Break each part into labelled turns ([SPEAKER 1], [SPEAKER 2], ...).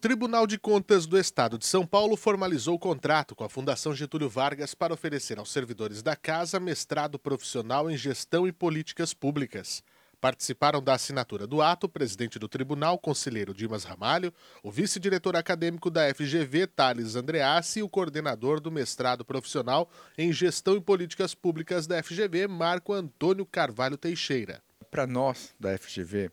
[SPEAKER 1] Tribunal de Contas do Estado de São Paulo formalizou o contrato com a Fundação Getúlio Vargas para oferecer aos servidores da casa mestrado profissional em gestão e políticas públicas. Participaram da assinatura do ato o presidente do tribunal, conselheiro Dimas Ramalho, o vice-diretor acadêmico da FGV, Thales Andreassi, e o coordenador do mestrado profissional em gestão e políticas públicas da FGV, Marco Antônio Carvalho Teixeira.
[SPEAKER 2] Para nós da FGV,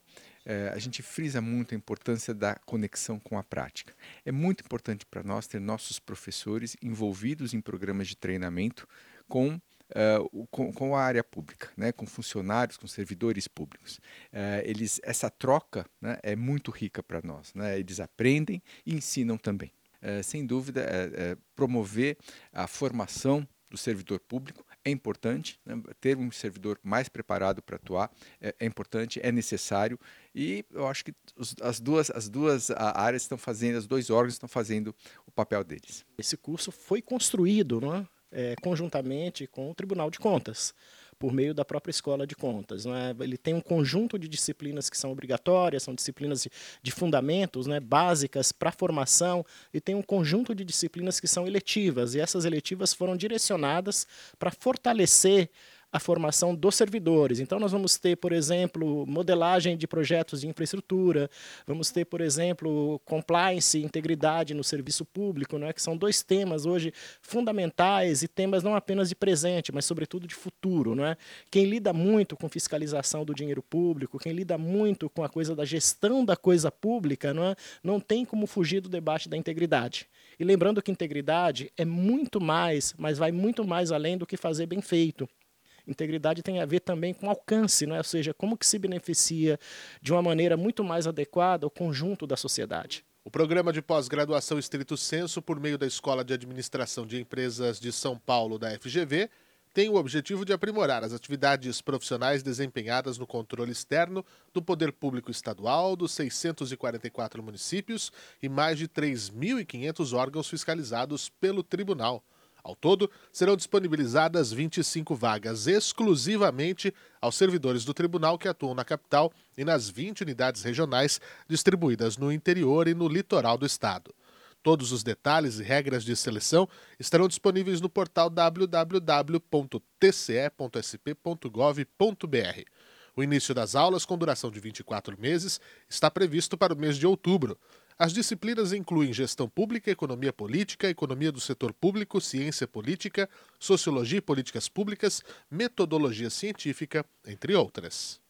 [SPEAKER 2] é, a gente frisa muito a importância da conexão com a prática. É muito importante para nós ter nossos professores envolvidos em programas de treinamento com Uh, com, com, a área pública, né, com funcionários, com servidores públicos. Uh, eles, essa troca né, é muito rica para nós. Né, eles aprendem e ensinam também. Uh, sem dúvida, promover a formação do servidor público é importante, né? ter um servidor mais preparado para atuar é, é, importante, é necessário e eu acho que os, as duas, as duas áreas estão fazendo, os dois órgãos estão fazendo o papel deles.
[SPEAKER 3] Esse curso foi construído não é? É, conjuntamente com o Tribunal de Contas por meio da própria escola de contas. Né? Ele tem um conjunto de disciplinas que são obrigatórias, são disciplinas de, fundamentos né, básicas para formação, e tem um conjunto de disciplinas que são eletivas, e essas eletivas foram direcionadas para fortalecer a formação dos servidores. Então, nós vamos ter, por exemplo, modelagem de projetos de infraestrutura, vamos ter, por exemplo, compliance, integridade no serviço público, né, que são dois temas hoje fundamentais e temas não apenas de presente, mas sobretudo de futuro. Né? Quem lida muito com fiscalização do dinheiro público, quem lida muito com a coisa da gestão da coisa pública, é, não tem como fugir do debate da integridade. E lembrando que integridade é muito mais, mas vai muito mais além do que fazer bem feito. Integridade tem a ver também com alcance, né? ou seja, como que se beneficia de uma maneira muito mais adequada o conjunto da sociedade.
[SPEAKER 1] O programa de pós-graduação estrito senso, por meio da Escola de Administração de Empresas de São Paulo, da FGV, tem o objetivo de aprimorar as atividades profissionais desempenhadas no controle externo do poder público estadual dos 644 municípios e mais de 3.500 órgãos fiscalizados pelo tribunal. Ao todo, serão disponibilizadas 25 vagas exclusivamente aos servidores do tribunal que atuam na capital e nas 20 unidades regionais distribuídas no interior e no litoral do estado. Todos os detalhes e regras de seleção estarão disponíveis no portal www.tce.sp.gov.br. O início das aulas, com duração de 24 meses, está previsto para o mês de outubro. As disciplinas incluem gestão pública, economia política, economia do setor público, ciência política, sociologia e políticas públicas, metodologia científica, entre outras.